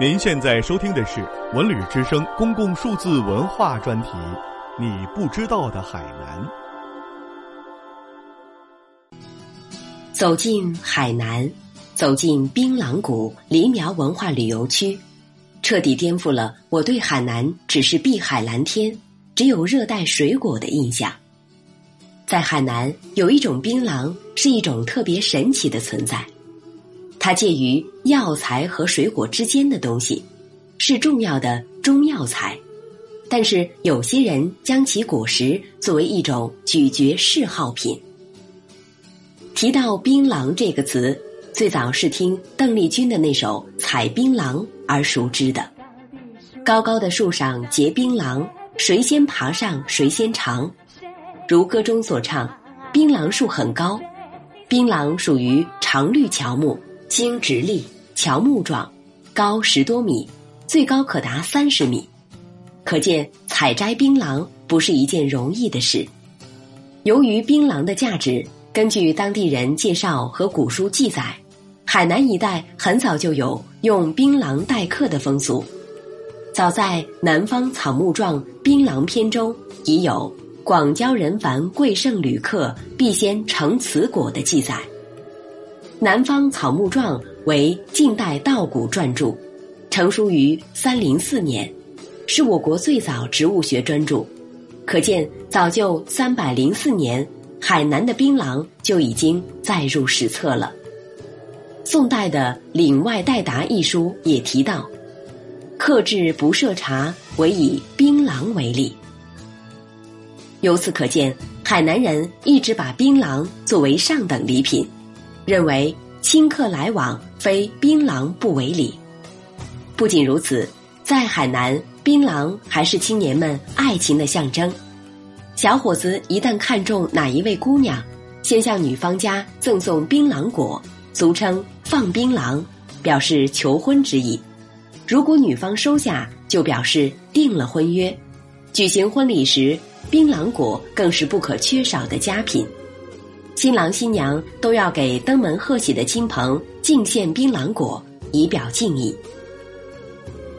您现在收听的是文旅之声公共数字文化专题，《你不知道的海南》。走进海南，走进槟榔谷黎苗文化旅游区，彻底颠覆了我对海南只是碧海蓝天、只有热带水果的印象。在海南，有一种槟榔，是一种特别神奇的存在。它介于药材和水果之间的东西，是重要的中药材。但是有些人将其果实作为一种咀嚼嗜好品。提到槟榔这个词，最早是听邓丽君的那首《采槟榔》而熟知的。高高的树上结槟榔，谁先爬上谁先尝。如歌中所唱，槟榔树很高，槟榔属于常绿乔木。茎直立，乔木状，高十多米，最高可达三十米。可见采摘槟榔不是一件容易的事。由于槟榔的价值，根据当地人介绍和古书记载，海南一带很早就有用槟榔待客的风俗。早在《南方草木状槟榔篇》中，已有“广交人凡贵盛旅客，必先成此果”的记载。《南方草木状》为晋代道古撰著，成书于三零四年，是我国最早植物学专著。可见，早就三百零四年，海南的槟榔就已经载入史册了。宋代的《岭外代答》一书也提到：“客至不设茶，唯以槟榔为礼。”由此可见，海南人一直把槟榔作为上等礼品。认为亲客来往非槟榔不为礼。不仅如此，在海南，槟榔还是青年们爱情的象征。小伙子一旦看中哪一位姑娘，先向女方家赠送槟榔果，俗称放槟榔，表示求婚之意。如果女方收下，就表示定了婚约。举行婚礼时，槟榔果更是不可缺少的佳品。新郎新娘都要给登门贺喜的亲朋敬献槟榔果，以表敬意。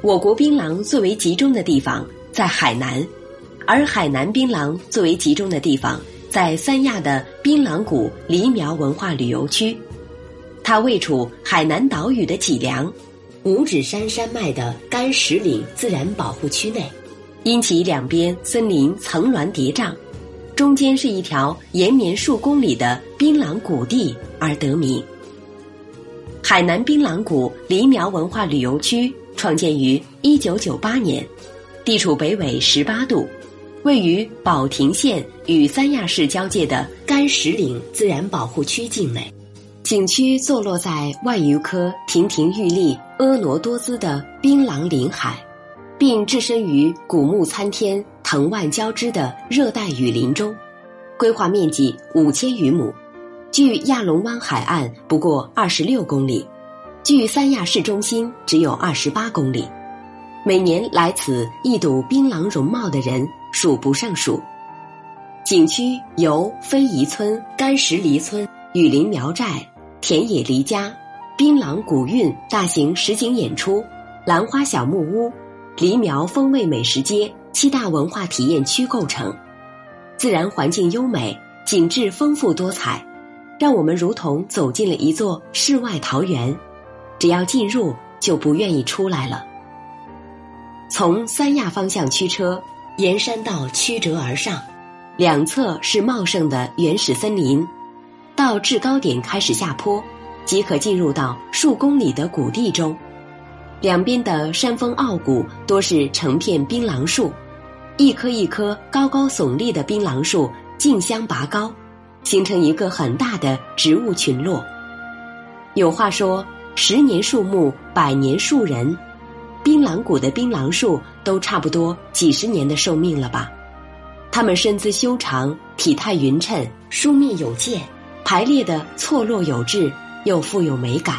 我国槟榔最为集中的地方在海南，而海南槟榔最为集中的地方在三亚的槟榔谷黎苗文化旅游区。它位处海南岛屿的脊梁，五指山山脉的干石岭自然保护区内，因其两边森林层峦叠嶂。中间是一条延绵数公里的槟榔谷地而得名。海南槟榔谷黎苗文化旅游区创建于一九九八年，地处北纬十八度，位于保亭县与三亚市交界的干石岭自然保护区境内。景区坐落在万余棵亭亭玉立、婀娜多姿的槟榔林海。并置身于古木参天、藤蔓交织的热带雨林中，规划面积五千余亩，距亚龙湾海岸不过二十六公里，距三亚市中心只有二十八公里。每年来此一睹槟榔容貌的人数不胜数。景区由非遗村、干石梨村、雨林苗寨、田野梨家、槟榔古韵大型实景演出、兰花小木屋。黎苗风味美食街七大文化体验区构成，自然环境优美，景致丰富多彩，让我们如同走进了一座世外桃源。只要进入，就不愿意出来了。从三亚方向驱车，沿山道曲折而上，两侧是茂盛的原始森林，到制高点开始下坡，即可进入到数公里的谷地中。两边的山峰傲骨多是成片槟榔树，一棵一棵高高耸立的槟榔树竞相拔高，形成一个很大的植物群落。有话说：“十年树木，百年树人。”槟榔谷的槟榔树都差不多几十年的寿命了吧？它们身姿修长，体态匀称，疏密有间，排列的错落有致，又富有美感。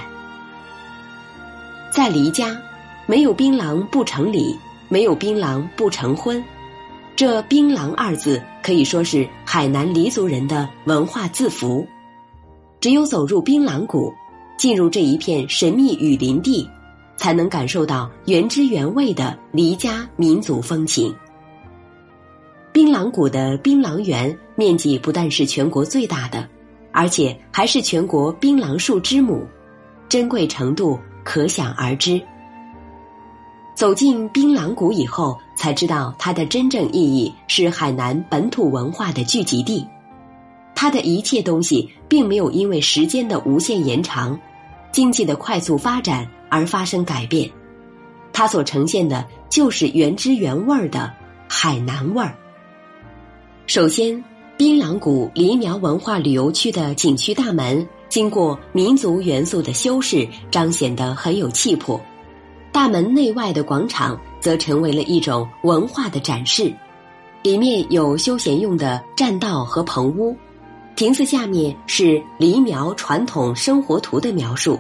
在黎家，没有槟榔不成礼，没有槟榔不成婚。这“槟榔”二字可以说是海南黎族人的文化字符。只有走入槟榔谷，进入这一片神秘雨林地，才能感受到原汁原味的黎家民族风情。槟榔谷的槟榔园面积不但是全国最大的，而且还是全国槟榔树之母，珍贵程度可想而知。走进槟榔谷以后，才知道它的真正意义是海南本土文化的聚集地。它的一切东西并没有因为时间的无限延长、经济的快速发展而发生改变，它所呈现的就是原汁原味的海南味儿。首先，槟榔谷黎苗文化旅游区的景区大门经过民族元素的修饰，彰显得很有气魄。大门内外的广场则成为了一种文化的展示，里面有休闲用的栈道和棚屋，亭子下面是黎苗传统生活图的描述，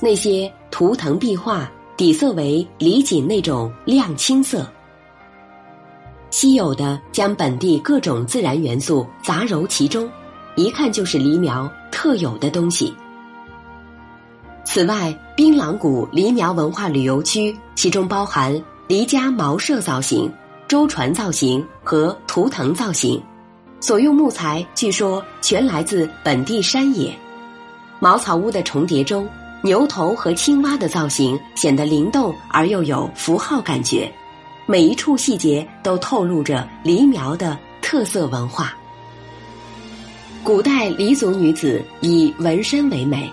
那些图腾壁画底色为黎锦那种亮青色。稀有的将本地各种自然元素杂糅其中，一看就是黎苗特有的东西。此外，槟榔谷黎苗文化旅游区其中包含黎家茅舍造型、舟船造型和图腾造型，所用木材据说全来自本地山野。茅草屋的重叠中，牛头和青蛙的造型显得灵动而又有符号感觉。每一处细节都透露着黎苗的特色文化。古代黎族女子以纹身为美，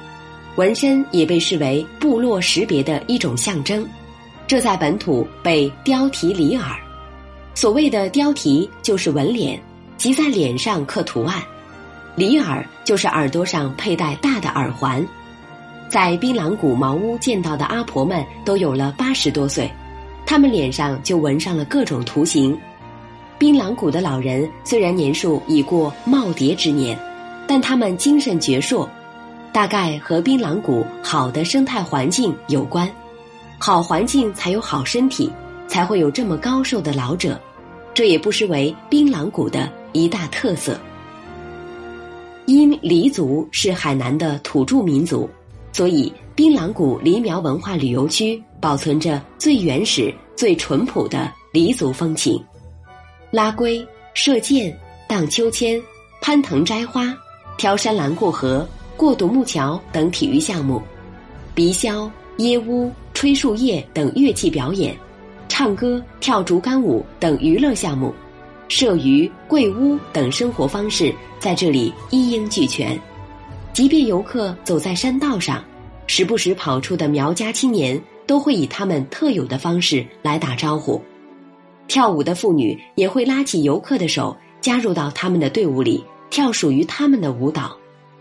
纹身也被视为部落识别的一种象征，这在本土被雕题里耳。所谓的雕题就是纹脸，即在脸上刻图案；里耳就是耳朵上佩戴大的耳环。在槟榔谷茅屋见到的阿婆们都有了八十多岁。她们脸上就纹上了各种图形。槟榔谷的老人虽然年数已过耄耋之年，但他们精神矍铄，大概和槟榔谷好的生态环境有关。好环境才有好身体，才会有这么高寿的老者。这也不失为槟榔谷的一大特色。因黎族是海南的土著民族，所以槟榔谷黎苗文化旅游区。保存着最原始、最淳朴的黎族风情，拉龟、射箭、荡秋千、攀藤摘花、挑山栏过河、过独木桥等体育项目，鼻箫、耶乌、吹树叶等乐器表演，唱歌、跳竹竿舞等娱乐项目，射鱼、跪屋等生活方式在这里一应俱全。即便游客走在山道上，时不时跑出的苗家青年。都会以他们特有的方式来打招呼，跳舞的妇女也会拉起游客的手，加入到他们的队伍里，跳属于他们的舞蹈，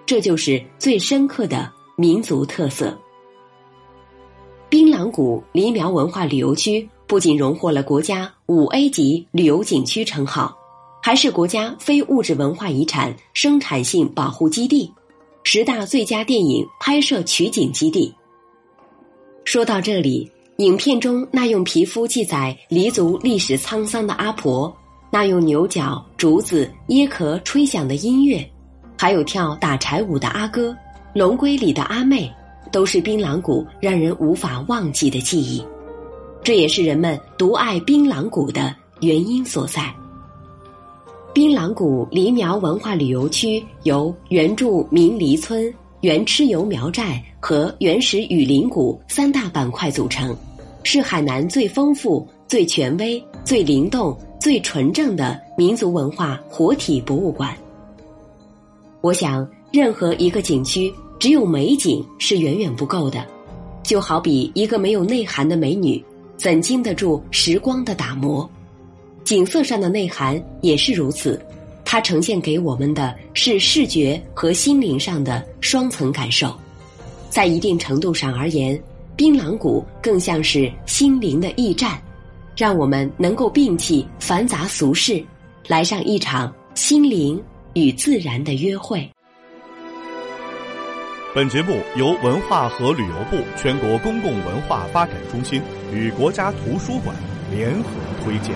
这就是最深刻的民族特色。槟榔谷黎苗文化旅游区不仅荣获了国家五 A 级旅游景区称号，还是国家非物质文化遗产生产性保护基地、十大最佳电影拍摄取景基地。说到这里，影片中那用皮肤记载黎族历史沧桑的阿婆，那用牛角、竹子、椰壳吹响的音乐，还有跳打柴舞的阿哥，龙龟里的阿妹，都是槟榔谷让人无法忘记的记忆。这也是人们独爱槟榔谷的原因所在。槟榔谷黎苗文化旅游区由原住民黎村。原蚩尤苗寨和原始雨林谷三大板块组成，是海南最丰富、最权威、最灵动、最纯正的民族文化活体博物馆。我想，任何一个景区只有美景是远远不够的，就好比一个没有内涵的美女，怎经得住时光的打磨？景色上的内涵也是如此。它呈现给我们的是视觉和心灵上的双层感受，在一定程度上而言，槟榔谷更像是心灵的驿站，让我们能够摒弃繁杂俗事，来上一场心灵与自然的约会。本节目由文化和旅游部全国公共文化发展中心与国家图书馆联合推荐。